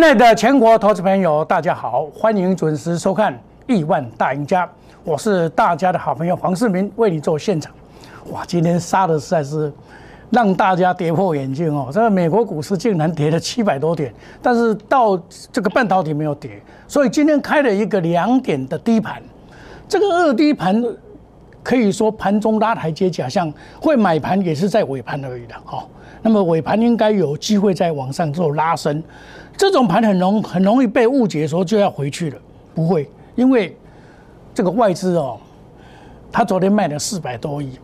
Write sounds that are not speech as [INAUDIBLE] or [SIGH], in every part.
亲爱的全国投资朋友，大家好，欢迎准时收看《亿万大赢家》，我是大家的好朋友黄世明，为你做现场。哇，今天杀的实在是让大家跌破眼镜哦！这个美国股市竟然跌了七百多点，但是到这个半导体没有跌，所以今天开了一个两点的低盘。这个二低盘可以说盘中拉台阶假象，会买盘也是在尾盘而已的哈。那么尾盘应该有机会在往上做拉升。这种盘很容很容易被误解，说就要回去了，不会，因为这个外资哦，他昨天卖了四百多亿，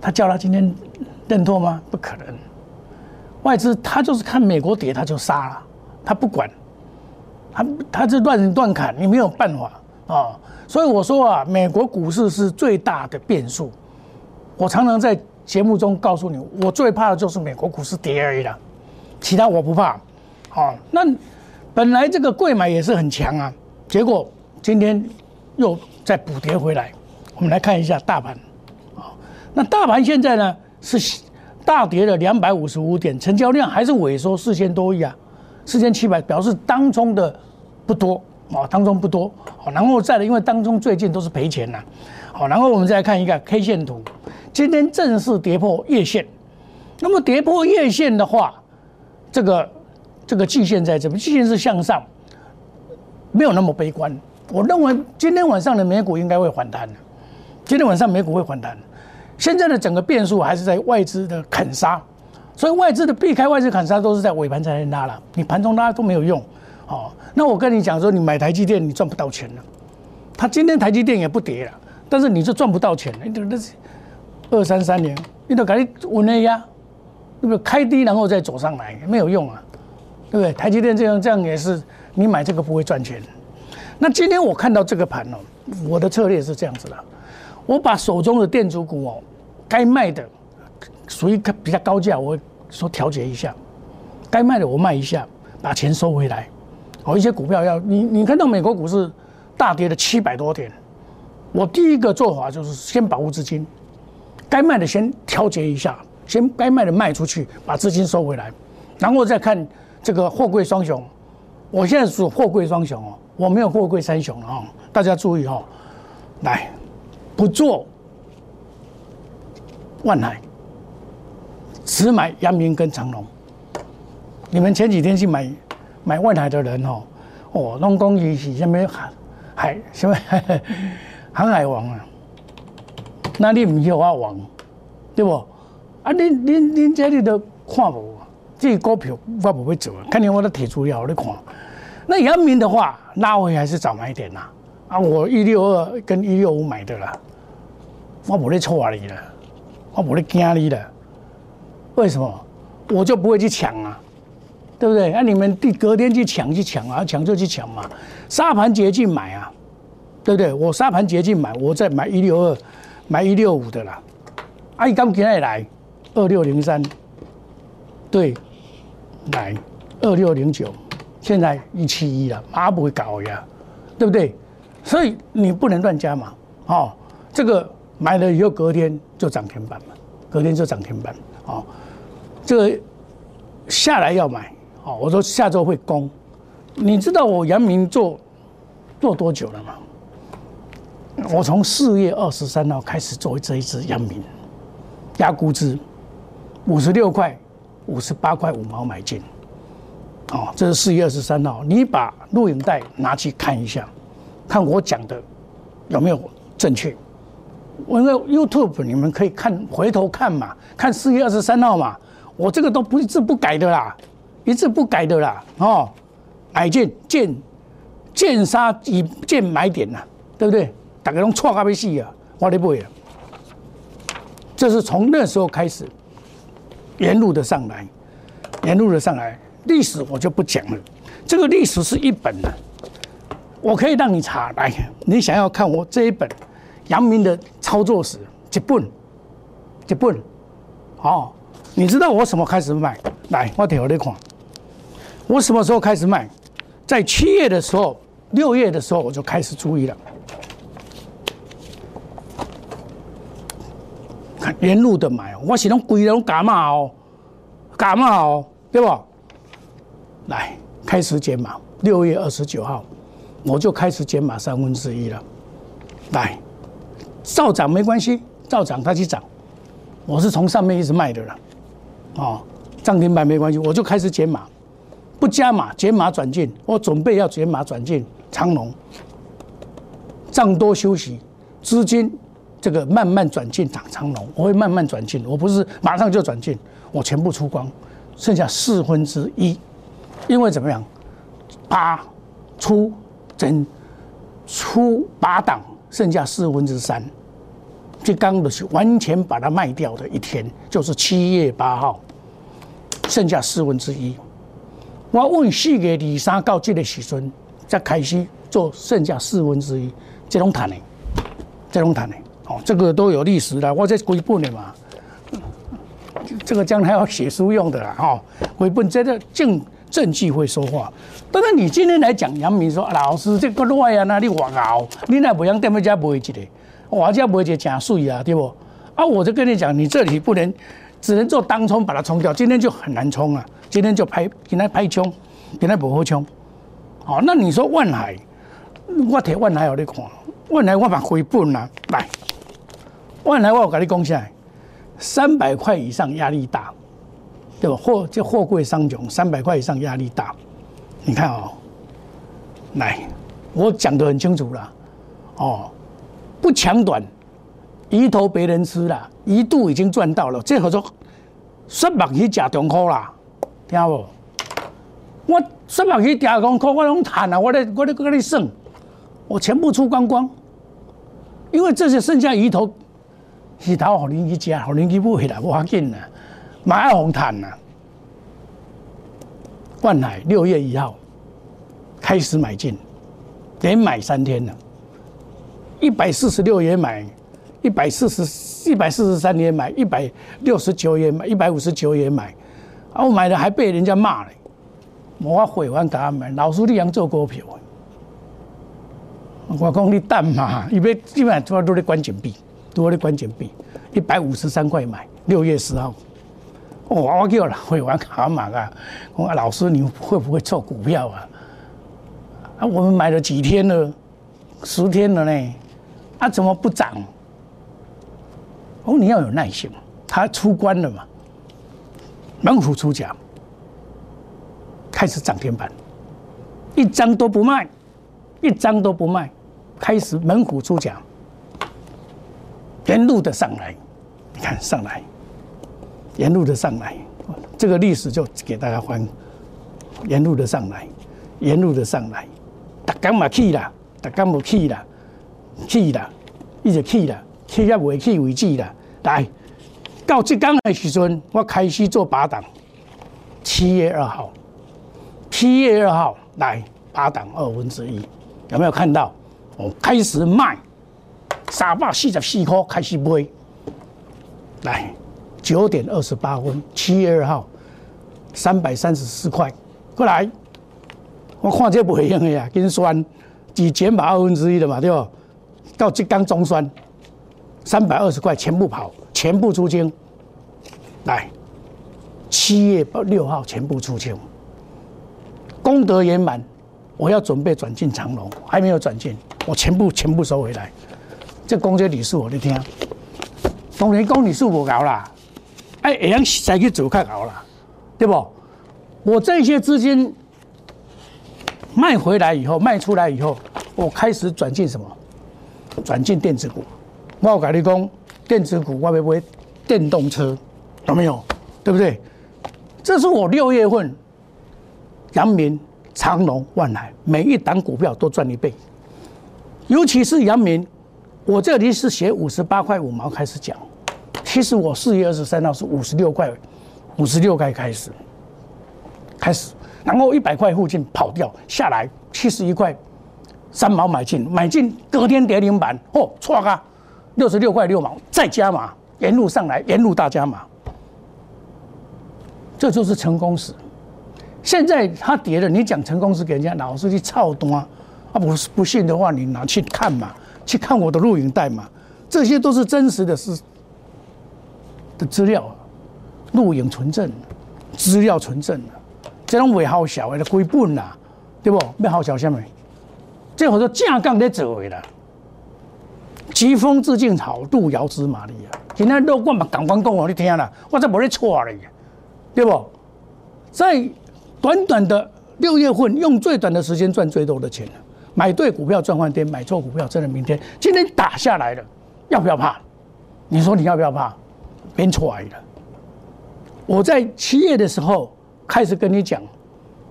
他叫他今天认错吗？不可能，外资他就是看美国跌他就杀了，他不管，他他是乱乱砍，你没有办法啊。所以我说啊，美国股市是最大的变数。我常常在节目中告诉你，我最怕的就是美国股市跌而已了，其他我不怕。好，那本来这个贵买也是很强啊，结果今天又再补跌回来。我们来看一下大盘，啊，那大盘现在呢是大跌了两百五十五点，成交量还是萎缩四千多亿啊，四千七百，表示当中的不多啊，当中不多。好，然后再来，因为当中最近都是赔钱呐。好，然后我们再来看一个 K 线图，今天正式跌破月线。那么跌破月线的话，这个。这个季线在这边，季线是向上，没有那么悲观。我认为今天晚上的美股应该会反弹的，今天晚上美股会反弹。现在的整个变数还是在外资的砍杀，所以外资的避开外资砍杀都是在尾盘才能拉了，你盘中拉都没有用。哦，那我跟你讲说，你买台积电你赚不到钱了，它今天台积电也不跌了，但是你是赚不到钱，你那是二三三年，你都赶紧稳了呀，对不对？开低然后再走上来，没有用啊。对不对？台积电这样这样也是，你买这个不会赚钱。那今天我看到这个盘哦，我的策略是这样子的：我把手中的电子股哦，该卖的属于比较高价，我说调节一下；该卖的我卖一下，把钱收回来。哦，一些股票要你你看到美国股市大跌了七百多点，我第一个做法就是先保护资金，该卖的先调节一下，先该卖的卖出去，把资金收回来，然后再看。这个货柜双雄，我现在属货柜双雄哦，我没有货柜三雄了哦，大家注意哦，来，不做万海，只买阳明跟长隆。你们前几天去买买万海的人哦，哦，弄公益是什么海海什么 [LAUGHS] 航海王啊？那你唔叫我王，对不？啊，你你你这里都看无。这股票我不会走，看见我的铁足料你看。那阳明的话，拉回还是早买点呐？啊，我一六二跟一六五买的啦，我不会错你了，我不会惊你了。为什么？我就不会去抢啊，对不对？那你们第隔天去抢去抢啊，抢就去抢嘛。沙盘捷径买啊，对不对？我沙盘捷径买，我再买一六二，买一六五的啦。啊，你刚今天来二六零三，对。来，二六零九，现在一七一了，马不会搞呀，对不对？所以你不能乱加嘛，哦，这个买了以后隔天就涨停板嘛，隔天就涨停板，哦，这个下来要买，哦，我说下周会攻，你知道我阳明做做多久了吗？我从四月二十三号开始做这一支阳明，压估值五十六块。五十八块五毛买进，哦，这是四月二十三号。你把录影带拿去看一下，看我讲的有没有正确。我那 YouTube 你们可以看，回头看嘛，看四月二十三号嘛。我这个都不一字不改的啦，一字不改的啦。哦，买进见见杀以见买点呐，对不对？大家拢错咖啡戏啊，我的不会。这是从那时候开始。沿路的上来，沿路的上来，历史我就不讲了。这个历史是一本的，我可以让你查来。你想要看我这一本杨明的操作史，一本，一本。哦，你知道我什么开始卖？来，我给你看。我什么时候开始卖？在七月的时候，六月的时候我就开始注意了。沿路的买，我是拢规拢加码哦，加码哦，对不？来，开始减码，六月二十九号我就开始减码三分之一了。来，照涨没关系，照涨它去涨，我是从上面一直卖的了，哦，涨停板没关系，我就开始减码，不加码，减码转进，我准备要减码转进长龙，涨多休息，资金这个慢慢转进长长龙，我会慢慢转进，我不是马上就转进，我全部出光，剩下四分之一，因为怎么样，八出整出八档。剩下四分之三，这刚的是完全把它卖掉的一天，就是七月八号，剩下四分之一。我问四月二三到这个时阵，再开始做剩下四分之一，这种谈的，这种谈的，这个都有历史的，我在归本的嘛，这个将来要写书用的啦，哈，归本这个正。证据会说话，但是你今天来讲杨明说老师这个乱啊，那你话熬，你那不像店家不会记得，我家不会记假税啊，对不？啊，我就跟你讲，你这里不能，只能做当冲把它冲掉，今天就很难冲啊，今天就拍，今天拍冲，今天不好冲。好，那你说万海，我提万海有你看，万海我把回本啦，来，万海我跟你讲下来，三百块以上压力大。对吧？货这货柜商囧，三百块以上压力大。你看哦，来，我讲得很清楚了，哦，不抢短，鱼头别人吃了，一度已经赚到了。这合作十百去假中科啦，听不？我十百去假中科，我拢谈啊，我咧我咧跟你算，我全部出光光，因为这些剩下鱼头，鱼头好邻居吃，好邻居不回来，我要紧啊。马红毯呐，万海六月一号开始买进，连买三天了，一百四十六也买，一百四十一百四十三也买，一百六十九也买，一百五十九也买，啊，我买了还被人家骂了，我悔完给他们，老师你样做股票，我讲你淡嘛，因为基本上都在关紧闭，多的关紧闭，一百五十三块买，六月十号。我我叫了会玩蛤蟆啊！我说老师，你会不会做股票啊？啊，我们买了几天了，十天了呢，啊，怎么不涨？哦，你要有耐心，他出关了嘛，猛虎出奖，开始涨停板，一张都不卖，一张都不卖，开始猛虎出奖，沿路的上来，你看上来。沿路的上来，这个历史就给大家翻。沿路的上来，沿路的上来，大家嘛去啦，大家冇去啦，去啦，一直去啦，去到未去为止啦。来，到浙江的时阵，我开始做八档。七月二号，七月二号来八档二分之一，有没有看到？我开始卖，三百四十四块开始卖，来。九点二十八分，七月二号，三百三十四块，过来，我看这不会用的呀，跟酸，只减码二分之一的嘛，对不？到浙江中酸，三百二十块全部跑，全部出清，来，七月六号全部出清，功德圆满，我要准备转进长隆，还没有转进，我全部全部收回来，这公这理数我的听，当然公理数不高啦。哎，会样再去走较好了，对不？我这些资金卖回来以后，卖出来以后，我开始转进什么？转进电子股。我跟你讲，电子股我会不会电动车？有没有？对不对？这是我六月份，阳明、长隆、万海每一档股票都赚一倍。尤其是阳明，我这里是写五十八块五毛开始讲。其实我四月二十三号是五十六块，五十六块开始，开始，然后一百块附近跑掉下来，七十一块三毛买进，买进隔天跌停板，哦，错啊，六十六块六毛再加码，沿路上来，沿路大加码，这就是成功史。现在它跌了，你讲成功史给人家老是去操端，啊不不信的话，你拿去看嘛，去看我的录影带嘛，这些都是真实的事。资料，录影存证，资料存证这种未好笑的，归本啦，对不？要好笑什么？这好多正杠在做的啦。疾风自劲草，路遥知马力啊！今天都我嘛赶快讲我你听啦，我这不会错了，对不？在短短的六月份，用最短的时间赚最多的钱买对股票赚翻天，买错股票真的明天。今天打下来了，要不要怕？你说你要不要怕？别出来了。我在七月的时候开始跟你讲，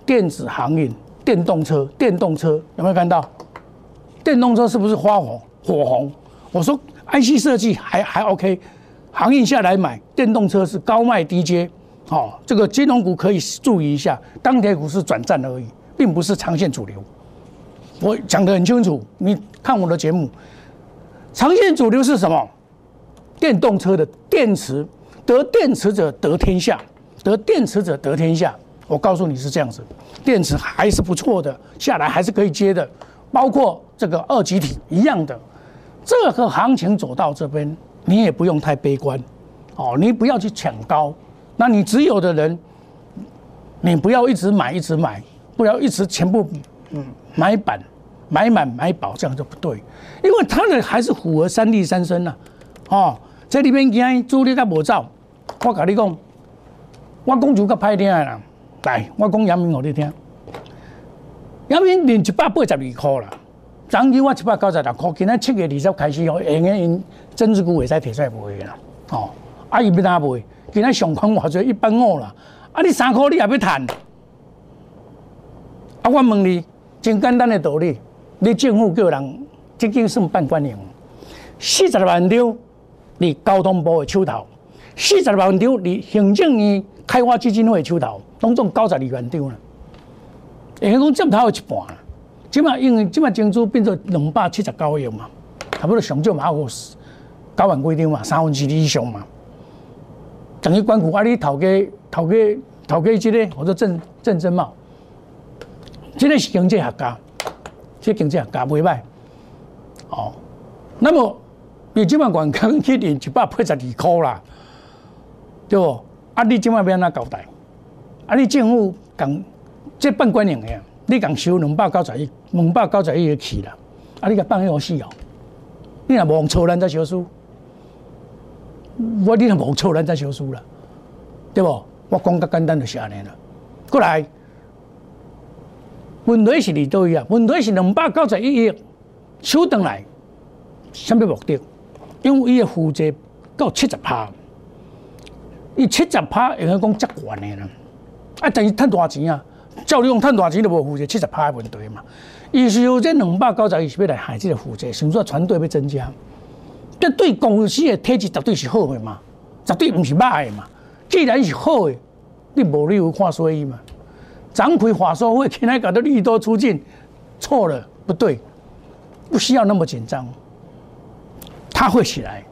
电子航运、电动车、电动车有没有看到？电动车是不是花红火红？我说 IC 设计还还 OK，航运下来买电动车是高卖低接，哦，这个金融股可以注意一下，钢铁股是转战而已，并不是长线主流。我讲得很清楚，你看我的节目，长线主流是什么？电动车的电池，得电池者得天下，得电池者得天下。我告诉你是这样子，电池还是不错的，下来还是可以接的，包括这个二极体一样的。这个行情走到这边，你也不用太悲观，哦，你不要去抢高。那你只有的人，你不要一直买，一直买，不要一直全部嗯买板买满买保，这样就不对。因为它的还是符合三利三升呐，哦，这里面今主力甲无走，我跟你讲，我讲就较歹听啦。来，我讲阳明，我你听，阳明连一百八十二块啦。昨日我一百九十六块，今仔七月二十开始哦，下个因增值股会使提出来卖啦。哦，啊伊要哪卖？今仔上款话做一百五啦。啊，你三块你也要赚？啊，我问你，真简单的道理，你政府叫人这经算半官营，四十万张你交通部的手头，四十万张你行政院开发基金会手头，拢总九十二万张啦，会讲接头一半啦。即码因为即码金珠变做两百七十九亿嘛，差不多上少嘛有九万几张嘛，三分之二以上嘛。等于关股啊，你头家头家头家即个，或者郑郑珍茂，即个是经济学家，即经济学家袂歹。哦，那么你即码广刚去年一百八十二块啦，对不？啊，你即码要安怎交代？啊，你政府讲这办官营的。你共收两百九十亿，两百九十亿的去啦，啊！你甲放迄个死哦！你若无错，咱再小输。我你若无错，咱再小输啦，对不？我讲较简单就是安尼啦。过来，问题是伫倒位啊？问题是两百九十一亿收回来，什么目的？因为伊的负债到七十趴，伊七十趴应该讲足悬的啦，啊，但是赚大钱啊！照你用赚大钱都无负债，七十趴的问题嘛。意思有这两百九十亿是要来害这个负债，想说团队要增加，这对公司的体质绝对是好的嘛，绝对不是歹的嘛。既然是好的，你无理由看衰伊嘛。张开话说会，现在搞得利多出尽，错了，不对，不需要那么紧张。他会起来，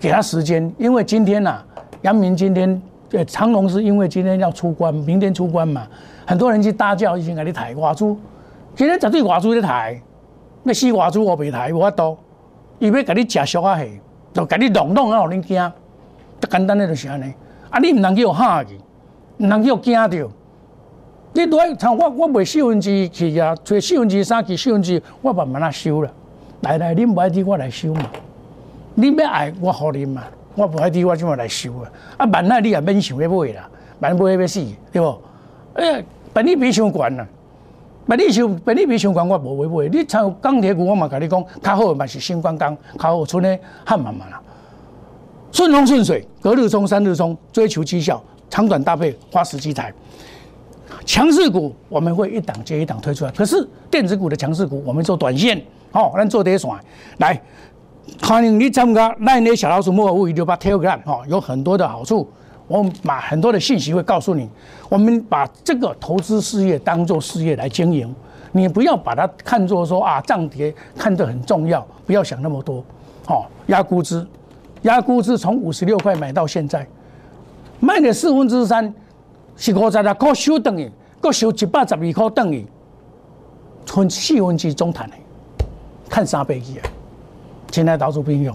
给他时间，因为今天呐，杨明今天，对长隆是因为今天要出关，明天出关嘛。很多人去大叫，以前给你抬外资，今天绝对外资在抬，那死外资我袂抬，无法度，伊要给你食俗啊嘿，就给你弄弄啊，互恁惊，就简单的就是安尼。啊，你唔能叫吓去，唔能叫惊着。你都像我，我卖四分之一去啊，找四分之三去四分之一，我慢慢啊收了。来来，恁不爱滴我来收嘛，你要爱我互恁嘛，我不爱滴我怎么来收啊？啊，万那你也免想要买啦，万买要死，对不？哎，本利比相关啦，本利相本利比相关，我无会买。你像钢铁股，我嘛甲你讲，较好嘛是新光钢，较好剩的汉慢慢啦。顺风顺水，隔日冲，三日冲，追求绩效，长短搭配，花时机台。强势股我们会一档接一档推出来，可是电子股的强势股，我们做短线，好，咱做跌线。来，欢迎你参加那年小老鼠莫尔五一六八 Telegram，哦，有很多的好处。我们把很多的信息会告诉你，我们把这个投资事业当做事业来经营，你不要把它看作说啊涨跌看得很重要，不要想那么多。好，压估值，压估值从五十六块买到现在，卖了四分之三，是五十六块收等于，各收一百十二块等于，存四分之中谈的，看三倍去啊！现在到处朋友，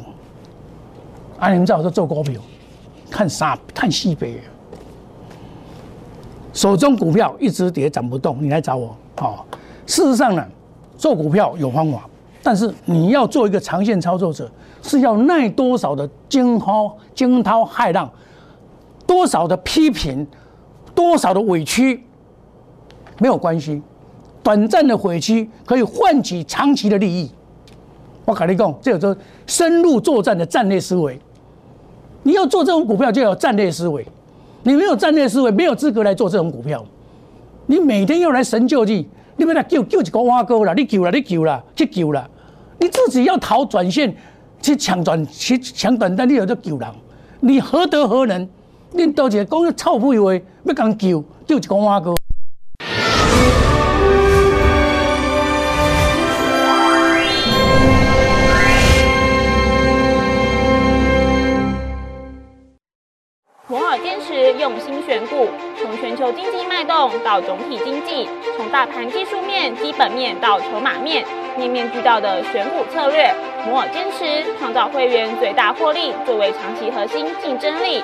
啊，你们知道我做股票。看三看四倍，手中股票一直跌涨不动，你来找我。好，事实上呢，做股票有方法，但是你要做一个长线操作者，是要耐多少的惊涛惊涛骇浪，多少的批评，多少的委屈，没有关系。短暂的委屈可以换取长期的利益。我跟你讲，这叫做深入作战的战略思维。你要做这种股票，就要战略思维。你没有战略思维，没有资格来做这种股票。你每天要来神救济，你要来救救一个挖沟了，你救了，你救了，去救了。你自己要逃转线，去抢短，去抢短单，你有得救人？你何德何能？你多一个讲臭屁话，要讲救救一个挖沟。用心选股，从全球经济脉动到总体经济，从大盘技术面、基本面到筹码面，面面俱到的选股策略，摩尔坚持创造会员最大获利作为长期核心竞争力。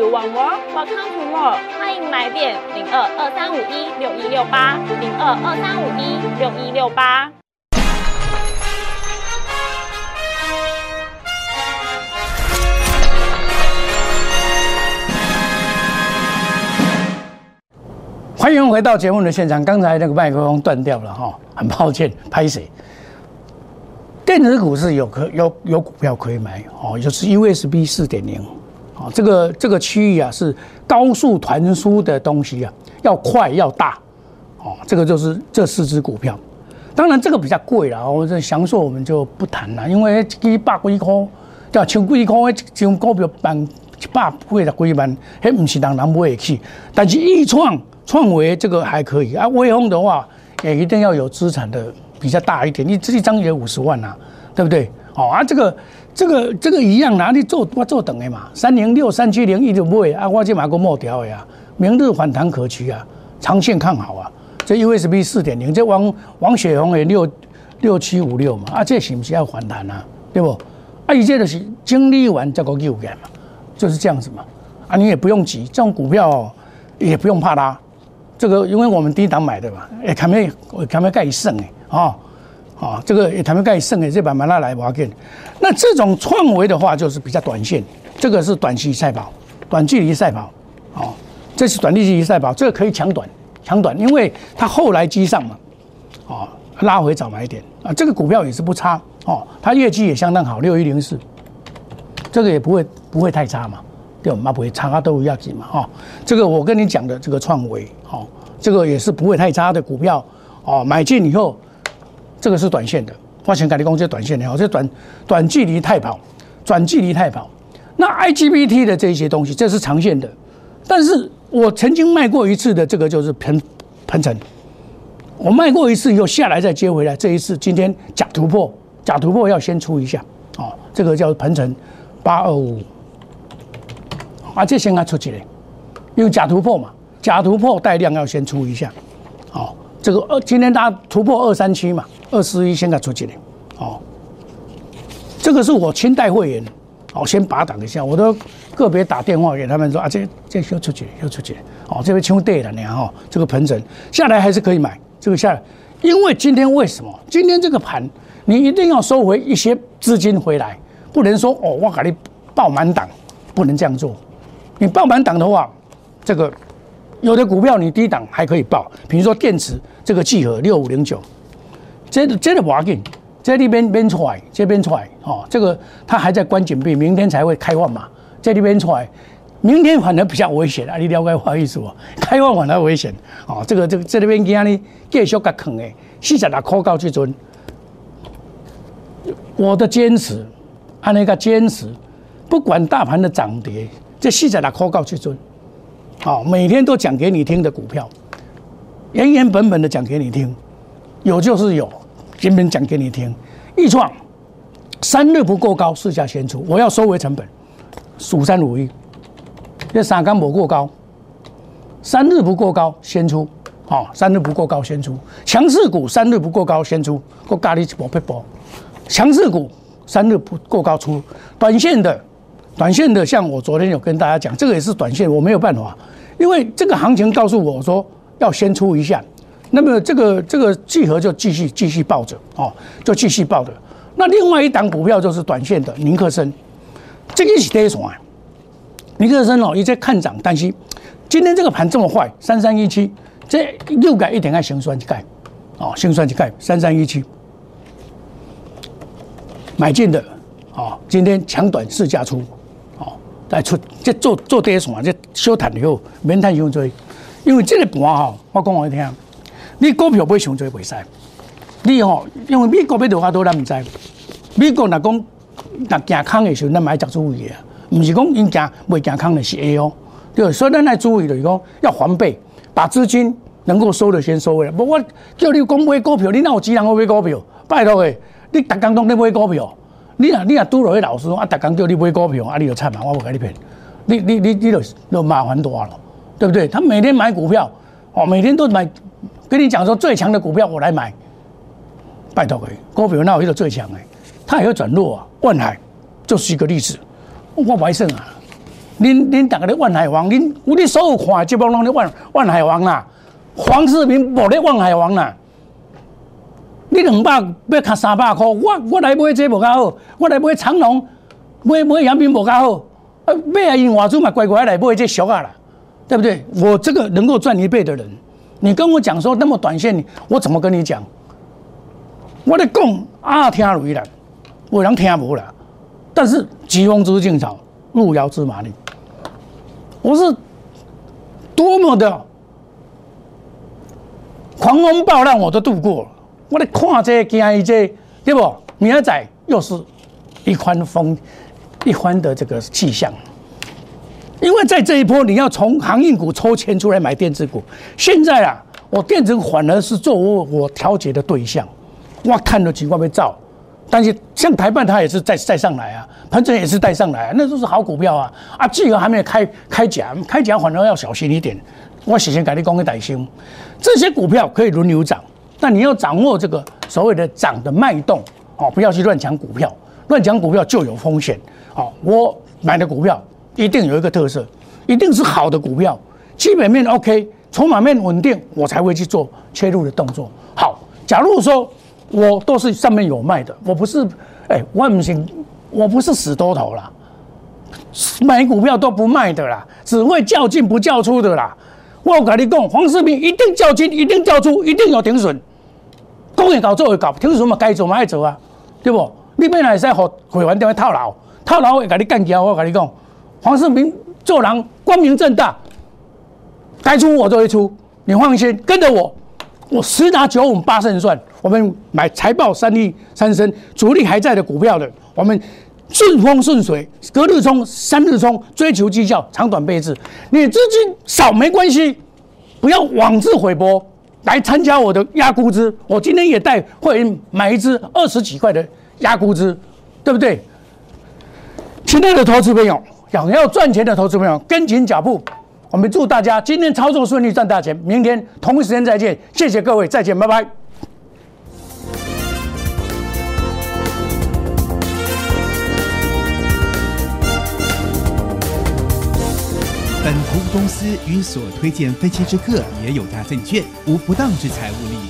Do you are welcome to more。欢迎来电零二二三五一六一六八零二二三五一六一六八。欢迎回到节目的现场。刚才那个麦克风断掉了哈，很抱歉，拍谁？电子股是有可有有股票可以买哦，就是 USB 四点零，哦，这个这个区域啊是高速传输的东西啊，要快要大，哦，这个就是这四只股票。当然这个比较贵了，我这详述我们就不谈了，因为一百几块，叫千几块，一张股票办一百几十几万，还不是人人买得起。但是易创。创维这个还可以啊，威宏的话也一定要有资产的比较大一点，你这一张也五十万呐，对不对？哦啊，这个这个这个一样哪里做我做等的嘛，三零六三七零一就不会啊，我就买个末条的呀，明日反弹可期啊，长线看好啊。这 USB 四点零，这王王雪红也六六七五六嘛，啊，这是不是要反弹啊？对不？啊，一切都是经历完这个又干嘛，就是这样子嘛。啊，你也不用急，这种股票也不用怕它。这个因为我们低档买的嘛，也看没，看没盖胜哎，啊，啊，这个也看没盖胜哎，这把买拿来挖给那这种创维的话就是比较短线，这个是短期赛跑，短距离赛跑，哦，这是短距离赛跑，这个可以抢短，抢短，因为它后来机上嘛，哦，拉回早买点啊，这个股票也是不差哦，它业绩也相当好，六一零四，这个也不会不会太差嘛。对，嘛不会差都要紧嘛，哈，这个我跟你讲的这个创维，哈，这个也是不会太差的股票，哦，买进以后，这个是短线的，花钱改立工这短线的，哦，这短短距离太跑，短距离太跑，那 IGBT 的这些东西，这是长线的，但是我曾经卖过一次的这个就是喷喷层，我卖过一次以后下来再接回来，这一次今天假突破，假突破要先出一下，哦，这个叫喷层八二五。啊，这先要出去嘞，因为假突破嘛，假突破带量要先出一下，哦，这个二今天它突破二三七嘛，二十一先要出去嘞，哦，这个是我亲带会员，哦，先拔挡一下，我都个别打电话给他们说啊，这这要出去，要出去，哦，这边清对了，你看哈，这个盘整下来还是可以买，这个下来，因为今天为什么？今天这个盘你一定要收回一些资金回来，不能说哦，我给你爆满档，不能这样做。你爆满档的话，这个有的股票你低档还可以报，比如说电池这个聚合六五零九，这这个不要紧，这里边边出来，这边出来哦，这个它还在关紧闭，明天才会开放嘛，这里边出来，明天反而比较危险啊，你了解不好意思不，开放反而危险哦，这个这个这里边今日继续甲坑的，四十六块到这尊，我的坚持，按那个坚持，不管大盘的涨跌。这四十六块高去尊，好，每天都讲给你听的股票，原原本本的讲给你听，有就是有，今天讲给你听。易创三日不过高，市价先出，我要收回成本，数三五一，这三缸不过高，三日不过高先出，好，三日不过高先出，强势股三日不过高先出，我咖喱一波一波，强势股三日不过高出，短线的，短线的，像我昨天有跟大家讲，这个也是短线，我没有办法，因为这个行情告诉我说。要先出一下，那么这个这个聚合就继续继续抱着哦，就继续抱着。那另外一档股票就是短线的宁克森，这个是第一种啊。宁克森哦，一直看涨，但是今天这个盘这么坏，三三一七，这又改一点爱心酸去盖，哦，心酸去盖三三一七，买进的哦，今天强短市价出，哦，再出这做做第一种啊，这小谈以后免谈伤多。因为这个盘吼，我讲你听，你股票买上最袂使，你吼，因为美国要落法多咱毋知，美国若讲若行空的时候，咱爱食注意啊，毋是讲因行袂行空的是 A 哦，对，所以咱爱注意就是讲要防备，把资金能够收的先收回来。无我叫你讲买股票，你哪有钱人去买股票？拜托诶，你逐工拢咧买股票，你若你若拄落去老师啊，逐工叫你买股票，啊，你就惨啊，我无甲你骗，你你你你就就麻烦大了。对不对？他每天买股票，哦，每天都买，跟你讲说最强的股票我来买，拜托诶，股票那有一个最强诶，它也会转弱啊。万海就是一个例子，我买胜啊，恁恁大家的万海王，恁我你所有看这帮拢的万万海王啦，黄世明无咧万海王啦，你两百要卡三百块，我我来买这无较好，我来买长隆，买买杨明无较好，啊买啊因外资嘛乖乖来买这俗啊啦。对不对？我这个能够赚一倍的人，你跟我讲说那么短线，我怎么跟你讲？我的讲啊，听容易了，我能听不了。但是疾风知劲草，路遥知马力。我是多么的狂风暴浪，我都度过了。我的看这惊一这，对不？明仔又是一番风，一番的这个气象。因为在这一波，你要从航运股抽钱出来买电子股。现在啊，我电子反而是作为我调节的对象。我看了几万被造，但是像台办它也是再再上来啊，盘整也是带上来，那都是好股票啊。啊，巨额还没有开开奖，开奖反而要小心一点。我事先改你讲给大兄，这些股票可以轮流涨，但你要掌握这个所谓的涨的脉动哦，不要去乱抢股票，乱抢股票就有风险。好，我买的股票。一定有一个特色，一定是好的股票，基本面 OK，筹码面稳定，我才会去做切入的动作。好，假如说我都是上面有卖的，我不是，哎，我不行，我不是死多头啦，买股票都不卖的啦，只会较进不较出的啦。我跟你讲，黄世明一定较进，一定较出，一定有停损，工业搞做会搞，停损嘛该走嘛爱走啊，对不？你本来使和会员电话套牢，套牢会跟你干掉，我跟你讲。黄世明做人光明正大，该出我都会出，你放心，跟着我，我十拿九稳八胜算。我们买财报三利三升，主力还在的股票的，我们顺风顺水，隔日冲三日冲，追求绩效，长短倍置。你资金少没关系，不要妄自菲薄，来参加我的压估值。我今天也带会员买一支二十几块的压估值，对不对？亲爱的投资朋友。想要赚钱的投资朋友，跟紧脚步。我们祝大家今天操作顺利，赚大钱。明天同一时间再见，谢谢各位，再见，拜拜。本投资公司与所推荐分期之客也有大证券无不当之财务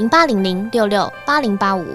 零八零零六六八零八五